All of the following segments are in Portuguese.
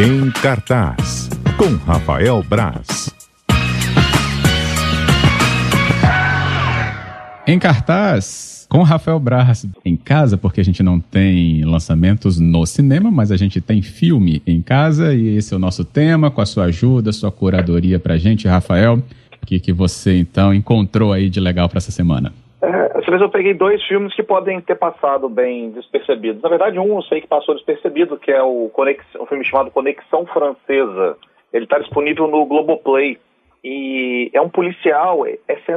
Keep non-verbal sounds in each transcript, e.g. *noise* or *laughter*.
Em cartaz, com Rafael Braz. Em cartaz, com Rafael Braz em casa, porque a gente não tem lançamentos no cinema, mas a gente tem filme em casa e esse é o nosso tema, com a sua ajuda, sua curadoria pra gente, Rafael. O que, que você então encontrou aí de legal para essa semana? É, dessa vez eu peguei dois filmes que podem ter passado bem despercebidos. Na verdade, um eu sei que passou despercebido, que é o Conex... um filme chamado Conexão Francesa. Ele está disponível no Globoplay. E é um policial, é,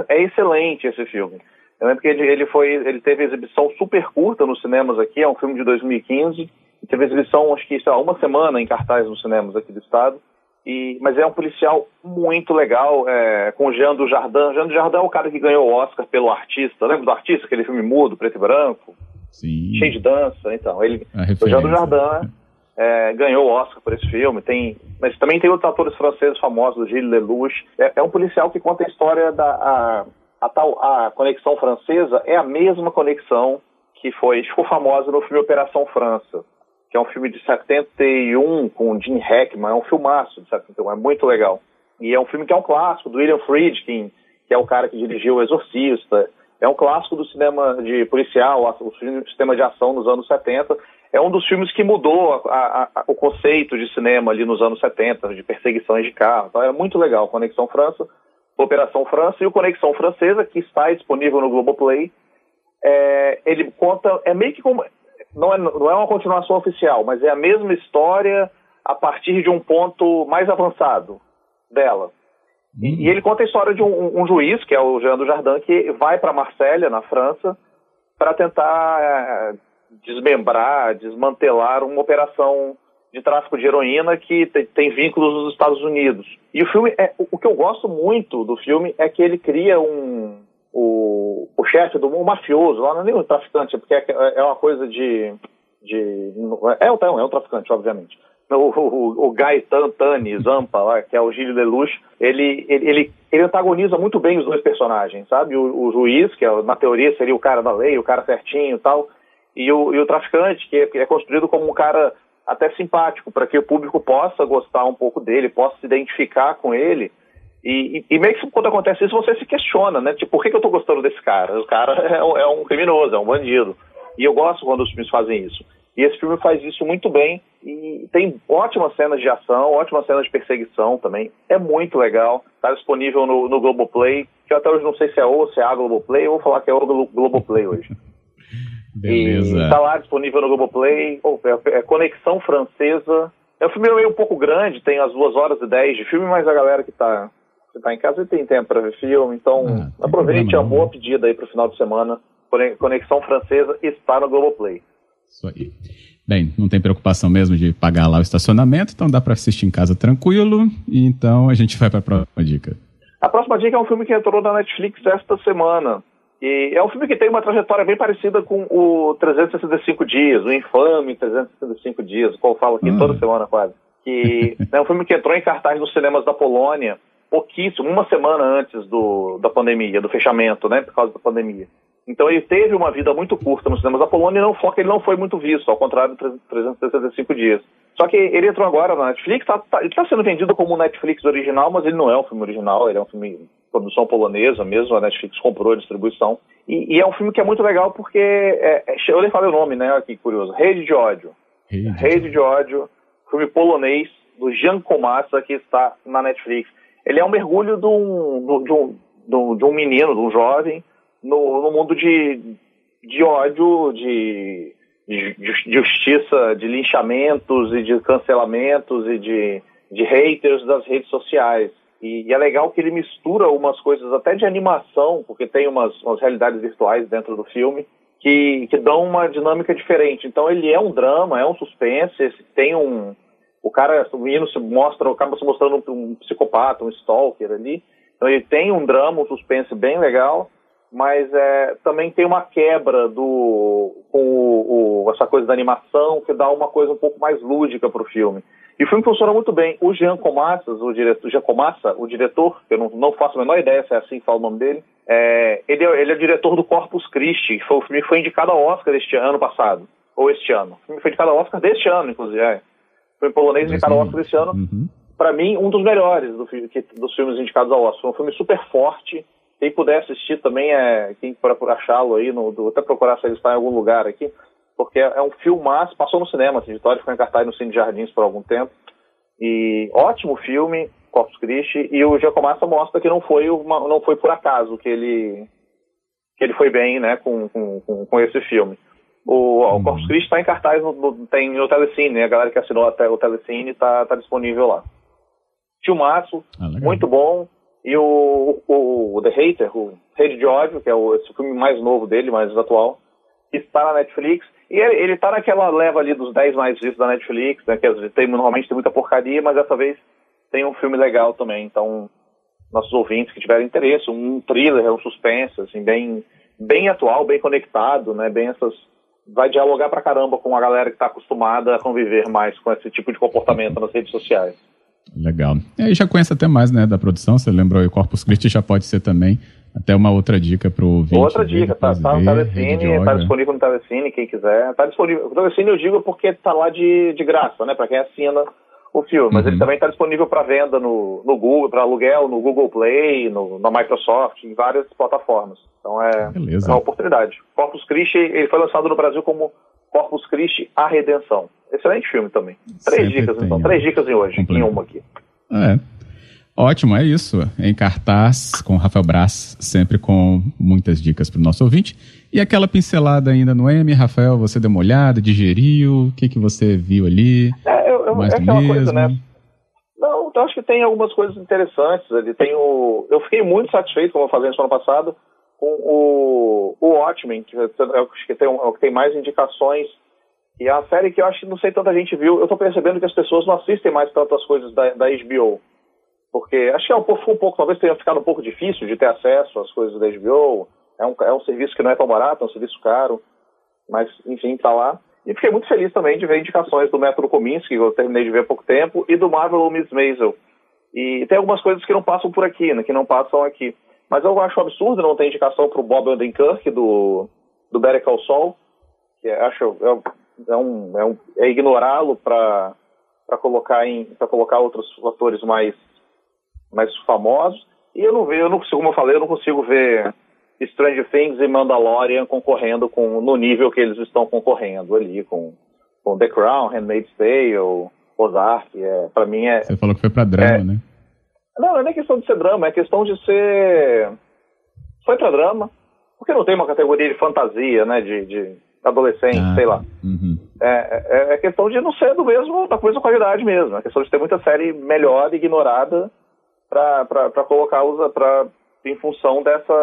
é excelente esse filme. Eu lembro que ele, ele, foi, ele teve exibição super curta nos cinemas aqui, é um filme de 2015. Teve exibição, acho que, sei lá, uma semana em cartaz nos cinemas aqui do estado. E, mas é um policial muito legal, é, com o Jean do Jardim. Jean do Jardim é o cara que ganhou o Oscar pelo artista. Lembra do artista, aquele filme mudo, preto e branco? Sim. Cheio de dança. Então, ele, o Jean do Jardim é, ganhou o Oscar por esse filme. Tem, mas também tem outros atores franceses famosos, Gilles Lelouch. É, é um policial que conta a história da a, a, tal a conexão francesa. É a mesma conexão que foi ficou famosa no filme Operação França que é um filme de 71 com Jim Hackman, é um filmaço de 71, é muito legal. E é um filme que é um clássico, do William Friedkin, que é o cara que dirigiu O Exorcista. É um clássico do cinema de policial, o sistema de ação nos anos 70. É um dos filmes que mudou a, a, a, o conceito de cinema ali nos anos 70, de perseguições de carro. Então é muito legal. Conexão França, Operação França e o Conexão Francesa, que está disponível no Globoplay. É, ele conta, é meio que como não é, não é uma continuação oficial, mas é a mesma história a partir de um ponto mais avançado dela. Hum. E, ele conta a história de um, um, juiz, que é o Jean do Jardim, que vai para Marselha, na França, para tentar é, desmembrar, desmantelar uma operação de tráfico de heroína que tem, tem vínculos nos Estados Unidos. E o filme, é, o, que eu gosto muito do filme é que ele cria um, chefe do um mafioso, lá não é nem um traficante, porque é, é uma coisa de. de é, é, um traficante, obviamente. O, o, o Gaetan Tani Zampa, lá, que é o Gilles Lelouch, ele, ele, ele, ele, antagoniza muito bem os dois personagens, sabe? O, o, juiz, que é, na teoria seria o cara da lei, o cara certinho e tal, e o, e o traficante, que é, que é construído como um cara até simpático, para que o público possa gostar um pouco dele, possa se identificar com ele e, e, meio que quando acontece isso, você se questiona, né? Tipo, por que, que eu tô gostando desse cara? O cara *laughs* é um, é um criminoso, é um bandido. E eu gosto quando os filmes fazem isso. E esse filme faz isso muito bem e tem ótimas cenas de ação, ótimas cenas de perseguição também. É muito legal. Está disponível no, no Globoplay, que eu até hoje não sei se é ou se é a Globoplay, eu vou falar que é o Globoplay hoje. *laughs* Beleza. E está lá disponível no Globoplay. Oh, é, é Conexão Francesa. É um filme meio um pouco grande, tem as duas horas e dez de filme, mas a galera que está você está em casa e tem tempo para ver filme, então ah, aproveite a boa pedida aí para o final de semana. Conexão Francesa está no Globoplay. Isso aí. Bem, não tem preocupação mesmo de pagar lá o estacionamento, então dá para assistir em casa tranquilo. E então a gente vai para a próxima dica. A próxima dica é um filme que entrou na Netflix esta semana. E é um filme que tem uma trajetória bem parecida com o 365 Dias, o infame 365 Dias, o qual eu falo aqui ah. toda semana quase. Que *laughs* é um filme que entrou em cartaz nos cinemas da Polônia pouquíssimo, uma semana antes do, da pandemia, do fechamento, né, por causa da pandemia. Então ele teve uma vida muito curta nos cinemas da Polônia e não, que ele não foi muito visto, ao contrário de 365 dias. Só que ele entrou agora na Netflix, tá, tá, ele está sendo vendido como um Netflix original, mas ele não é um filme original, ele é um filme de produção polonesa mesmo, a Netflix comprou a distribuição. E, e é um filme que é muito legal porque, é, é, eu nem falei o nome, né, aqui curioso, Rede de Ódio. Rede, Rede de Ódio, filme polonês do Jan Komasa, que está na Netflix ele é um mergulho de um, de um, de um menino, de um jovem, no, no mundo de, de ódio, de, de, de, justiça, de linchamentos e de cancelamentos e de, de haters das redes sociais. E, e, é legal que ele mistura umas coisas até de animação, porque tem umas, umas realidades virtuais dentro do filme, que, que dão uma dinâmica diferente. Então ele é um drama, é um suspense, tem um, o cara, o menino se mostra, acaba se mostrando um, psicopata, um stalker ali. Então ele tem um drama, um suspense bem legal, mas é, também tem uma quebra do com o, o, essa coisa da animação que dá uma coisa um pouco mais lúdica para o filme. E o filme funciona muito bem. O Jean Comassas, o diretor, Jean Comassa, o diretor, eu não, não, faço a menor ideia se é assim que fala o nome dele, é, ele, é, ele é diretor do Corpus Christi, que foi o filme que foi indicado ao Oscar este ano passado, ou este ano. O filme foi indicado ao Oscar deste ano, inclusive. É. filme polonês indicado ao Oscar esse ano. Uhum. Para mim, um dos melhores do, que, dos filmes indicados ao Oscar. Um filme super forte. Quem puder assistir também, é quem para achá-lo aí, no, do, até procurar se ele está em algum lugar aqui, porque é, é um filmaço, passou no cinema, assim, Vitória ficou em cartaz no Cine Jardins por algum tempo. E ótimo filme, Corpus Christi, e o Giacomassa mostra que não foi, uma, não foi por acaso que ele, que ele foi bem né, com, com, com esse filme. O, o uhum. Corpus Christi está em cartaz, no, no, tem no Telecine, a galera que assinou até o Telecine está tá disponível lá. Filmaço, ah, muito bom. E o, o, o, The Hater, o Rede de Ódio, que é o, esse filme mais novo dele, mais atual, está na Netflix. E ele, ele tá naquela leva ali dos 10 mais vistos da Netflix, né? Que tem, normalmente tem muita porcaria, mas dessa vez tem um filme legal também. Então, nossos ouvintes que tiverem interesse, um thriller, um suspense, assim, bem, bem atual, bem conectado, né? Bem essas vai dialogar pra caramba com a galera que está acostumada a conviver mais com esse tipo de comportamento nas redes sociais. Legal. E aí já conhece até mais, né, da produção, você lembrou, o Corpus Christi já pode ser também até uma outra dica para o ouvinte. Outra dica, tá, tá no Telecine, tá disponível no Telecine, quem quiser. Tá disponível, o Telecine eu digo porque tá lá de, de graça, né, para quem assina o filme, mas uhum. ele também está disponível para venda no, no Google, para aluguel, no Google Play, no, na Microsoft, em várias plataformas. Então é, é uma oportunidade. Corpus Christi, ele foi lançado no Brasil como Corpus Christi, A Redenção. Excelente filme também. Três Sempre dicas, então. Três dicas em hoje, em uma aqui. É. Ótimo, é isso. Em cartaz, com Rafael Braz, sempre com muitas dicas para o nosso ouvinte. E aquela pincelada ainda no M, Rafael, você deu uma olhada, digeriu? O que, que você viu ali? É, é aquela mesmo? coisa, né? Não, eu acho que tem algumas coisas interessantes ali. Tem o... Eu fiquei muito satisfeito, como eu falei no ano passado, com o, o Watchmen, que, é, que tem, é o que tem mais indicações. E é uma série que eu acho que não sei tanta gente viu. Eu estou percebendo que as pessoas não assistem mais tantas coisas da, da HBO. Porque acho que é um pouco, um pouco, talvez tenha ficado um pouco difícil de ter acesso às coisas da HBO. É um, é um serviço que não é tão barato, é um serviço caro. Mas, enfim, está lá. E fiquei muito feliz também de ver indicações do Método Kominsky, que eu terminei de ver há pouco tempo, e do Marvel Miss Maisel. E tem algumas coisas que não passam por aqui, né, que não passam aqui. Mas eu acho absurdo não ter indicação para o Bob Odenkirk do, do Better Call Saul, que é, acho é, é um, é, um, é ignorá-lo para colocar em colocar outros atores mais mais famosos. E eu não vejo, eu não como eu falei, eu não consigo ver Stranger Things e Mandalorian concorrendo com no nível que eles estão concorrendo ali com, com The Crown, Handmaid's Tale, Ozark. É, para mim é. Você falou que foi para drama, é, né? Não, não é nem questão de ser drama, é questão de ser. Foi pra drama. Porque não tem uma categoria de fantasia, né? De, de adolescente, ah, sei lá. Uhum. É, é, é, questão de não ser do mesmo, da mesma qualidade mesmo. É questão de ter muita série melhor ignorada para colocar usa pra, em função dessa.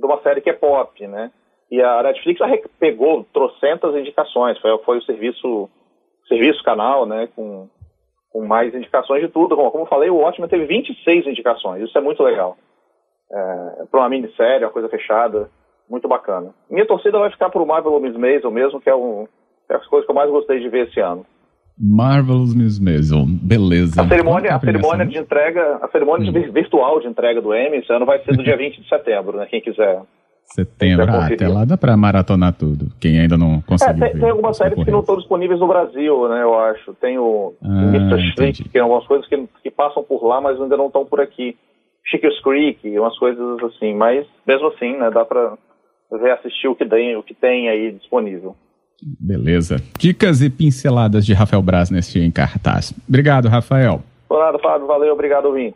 De uma série que é pop, né? E a Netflix já pegou trocentas indicações, foi, foi o serviço, serviço canal, né? Com com mais indicações de tudo. Como, como eu falei, o Watchmen teve 26 indicações, isso é muito legal. É, para uma minissérie, uma coisa fechada, muito bacana. Minha torcida vai ficar pro Marvel Miss mesmo, que é, um, é as coisas que eu mais gostei de ver esse ano. Marvelous Miss Maisel, beleza. A cerimônia, a cerimônia de entrega, a cerimônia hum. virtual de entrega do Emmy esse ano vai ser do dia *laughs* 20 de setembro, né? Quem quiser Setembro, ah, até lá dá pra maratonar tudo. Quem ainda não conseguiu. É, tem, tem algumas séries que não estão disponíveis no Brasil, né? Eu acho. Tem o ah, Mr. Street, que tem algumas coisas que, que passam por lá, mas ainda não estão por aqui. Chickers Creek, umas coisas assim. Mas mesmo assim, né? Dá pra ver, assistir o que tem, o que tem aí disponível. Beleza. Dicas e pinceladas de Rafael Braz nesse em. Obrigado, Rafael. Por nada, Fábio. Valeu, obrigado, Vim.